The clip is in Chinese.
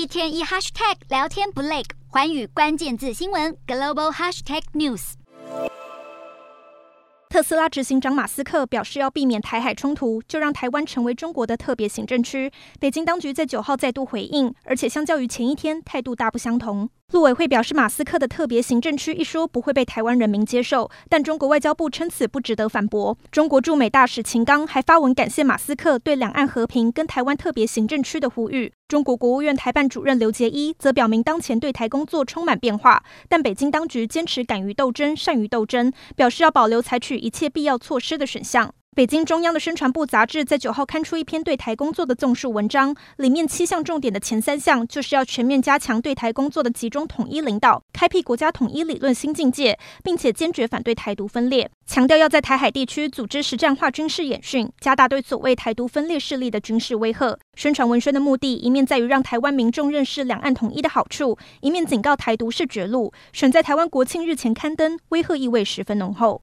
一天一 hashtag 聊天不累，环宇关键字新闻 global hashtag news。特斯拉执行长马斯克表示，要避免台海冲突，就让台湾成为中国的特别行政区。北京当局在九号再度回应，而且相较于前一天，态度大不相同。陆委会表示，马斯克的特别行政区一说不会被台湾人民接受，但中国外交部称此不值得反驳。中国驻美大使秦刚还发文感谢马斯克对两岸和平跟台湾特别行政区的呼吁。中国国务院台办主任刘结一则表明，当前对台工作充满变化，但北京当局坚持敢于斗争、善于斗争，表示要保留采取一切必要措施的选项。北京中央的宣传部杂志在九号刊出一篇对台工作的综述文章，里面七项重点的前三项就是要全面加强对台工作的集中统一领导，开辟国家统一理论新境界，并且坚决反对台独分裂，强调要在台海地区组织实战化军事演训，加大对所谓台独分裂势力的军事威吓。宣传文宣的目的，一面在于让台湾民众认识两岸统一的好处，一面警告台独是绝路。选在台湾国庆日前刊登，威吓意味十分浓厚。